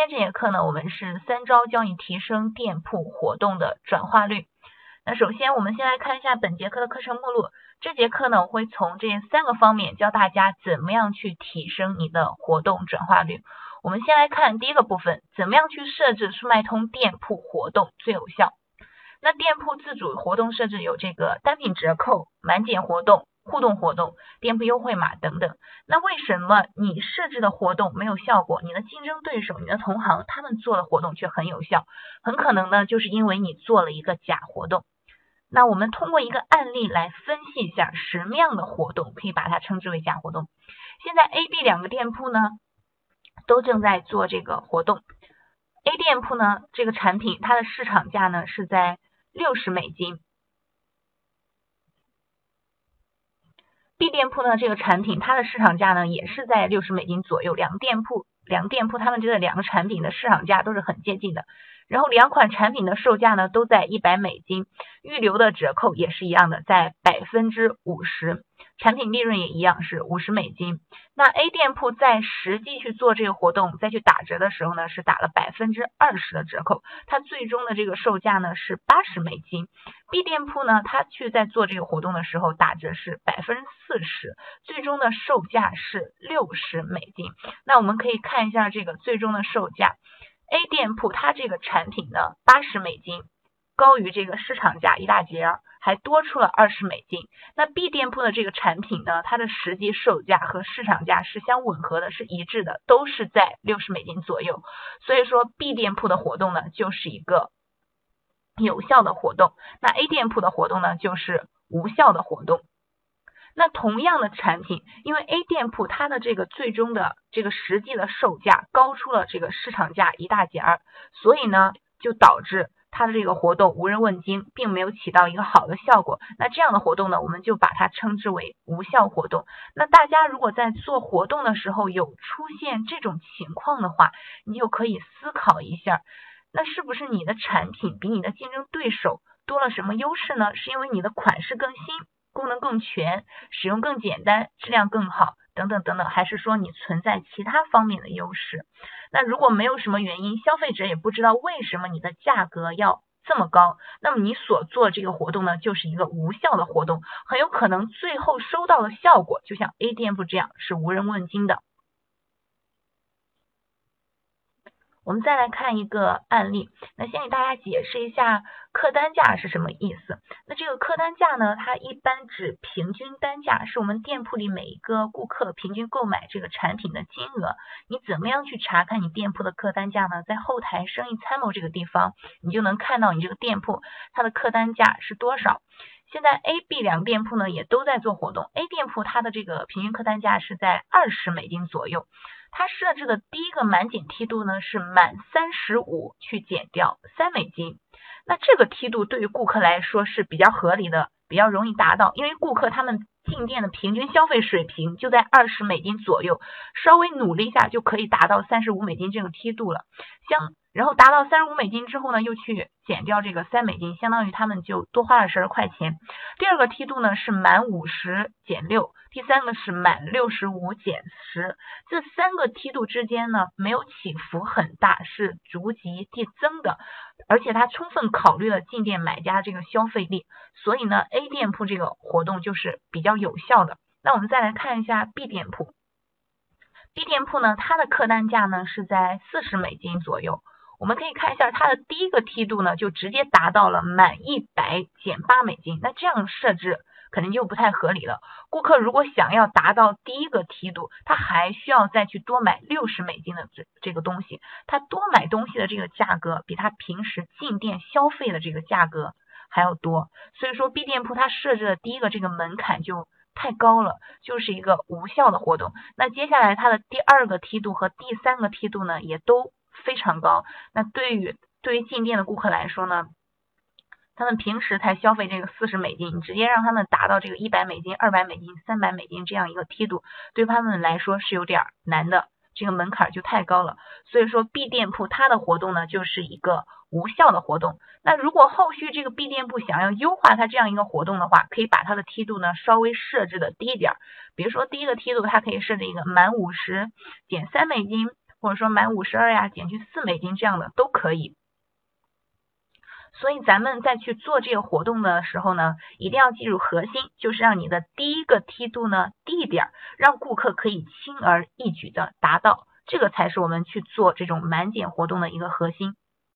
今天这节课呢，我们是三招教你提升店铺活动的转化率。那首先，我们先来看一下本节课的课程目录。这节课呢，我会从这三个方面教大家怎么样去提升你的活动转化率。我们先来看第一个部分，怎么样去设置速卖通店铺活动最有效？那店铺自主活动设置有这个单品折扣、满减活动、互动活动、店铺优惠码等等。那为什么你设置的活动没有效果？你的竞争对手、你的同行他们做的活动却很有效？很可能呢，就是因为你做了一个假活动。那我们通过一个案例来分析一下什么样的活动可以把它称之为假活动。现在 A、B 两个店铺呢，都正在做这个活动。A 店铺呢，这个产品它的市场价呢是在六十美金。B 店铺呢，这个产品它的市场价呢也是在六十美金左右。两个店铺，两个店铺，他们这个两个产品的市场价都是很接近的。然后两款产品的售价呢都在一百美金，预留的折扣也是一样的，在百分之五十，产品利润也一样是五十美金。那 A 店铺在实际去做这个活动再去打折的时候呢，是打了百分之二十的折扣，它最终的这个售价呢是八十美金。B 店铺呢，它去在做这个活动的时候打折是百分之四十，最终的售价是六十美金。那我们可以看一下这个最终的售价。A 店铺它这个产品呢，八十美金，高于这个市场价一大截，还多出了二十美金。那 B 店铺的这个产品呢，它的实际售价和市场价是相吻合的，是一致的，都是在六十美金左右。所以说 B 店铺的活动呢，就是一个有效的活动，那 A 店铺的活动呢，就是无效的活动。那同样的产品，因为 A 店铺它的这个最终的这个实际的售价高出了这个市场价一大截儿，所以呢，就导致它的这个活动无人问津，并没有起到一个好的效果。那这样的活动呢，我们就把它称之为无效活动。那大家如果在做活动的时候有出现这种情况的话，你就可以思考一下，那是不是你的产品比你的竞争对手多了什么优势呢？是因为你的款式更新？功能更全，使用更简单，质量更好，等等等等，还是说你存在其他方面的优势？那如果没有什么原因，消费者也不知道为什么你的价格要这么高，那么你所做这个活动呢，就是一个无效的活动，很有可能最后收到的效果，就像 A 店铺这样，是无人问津的。我们再来看一个案例，那先给大家解释一下客单价是什么意思。那这个客单价呢，它一般指平均单价，是我们店铺里每一个顾客平均购买这个产品的金额。你怎么样去查看你店铺的客单价呢？在后台生意参谋这个地方，你就能看到你这个店铺它的客单价是多少。现在 A、B 两个店铺呢也都在做活动，A 店铺它的这个平均客单价是在二十美金左右。它设置的第一个满减梯度呢是满三十五去减掉三美金，那这个梯度对于顾客来说是比较合理的，比较容易达到，因为顾客他们进店的平均消费水平就在二十美金左右，稍微努力一下就可以达到三十五美金这个梯度了。相然后达到三十五美金之后呢，又去减掉这个三美金，相当于他们就多花了十二块钱。第二个梯度呢是满五十减六。第三个是满六十五减十，这三个梯度之间呢没有起伏很大，是逐级递增的，而且它充分考虑了进店买家这个消费力，所以呢 A 店铺这个活动就是比较有效的。那我们再来看一下 B 店铺，B 店铺呢它的客单价呢是在四十美金左右，我们可以看一下它的第一个梯度呢就直接达到了满一百减八美金，那这样设置。肯定就不太合理了。顾客如果想要达到第一个梯度，他还需要再去多买六十美金的这这个东西，他多买东西的这个价格比他平时进店消费的这个价格还要多。所以说 B 店铺它设置的第一个这个门槛就太高了，就是一个无效的活动。那接下来它的第二个梯度和第三个梯度呢，也都非常高。那对于对于进店的顾客来说呢？他们平时才消费这个四十美金，你直接让他们达到这个一百美金、二百美金、三百美金这样一个梯度，对他们来说是有点难的，这个门槛就太高了。所以说 B 店铺它的活动呢就是一个无效的活动。那如果后续这个 B 店铺想要优化它这样一个活动的话，可以把它的梯度呢稍微设置的低一点，比如说第一个梯度它可以设置一个满五十减三美金。或者说满五十二呀减去四美金这样的都可以。所以咱们在去做这个活动的时候呢，一定要记住核心，就是让你的第一个梯度呢低一点，让顾客可以轻而易举的达到，这个才是我们去做这种满减活动的一个核心。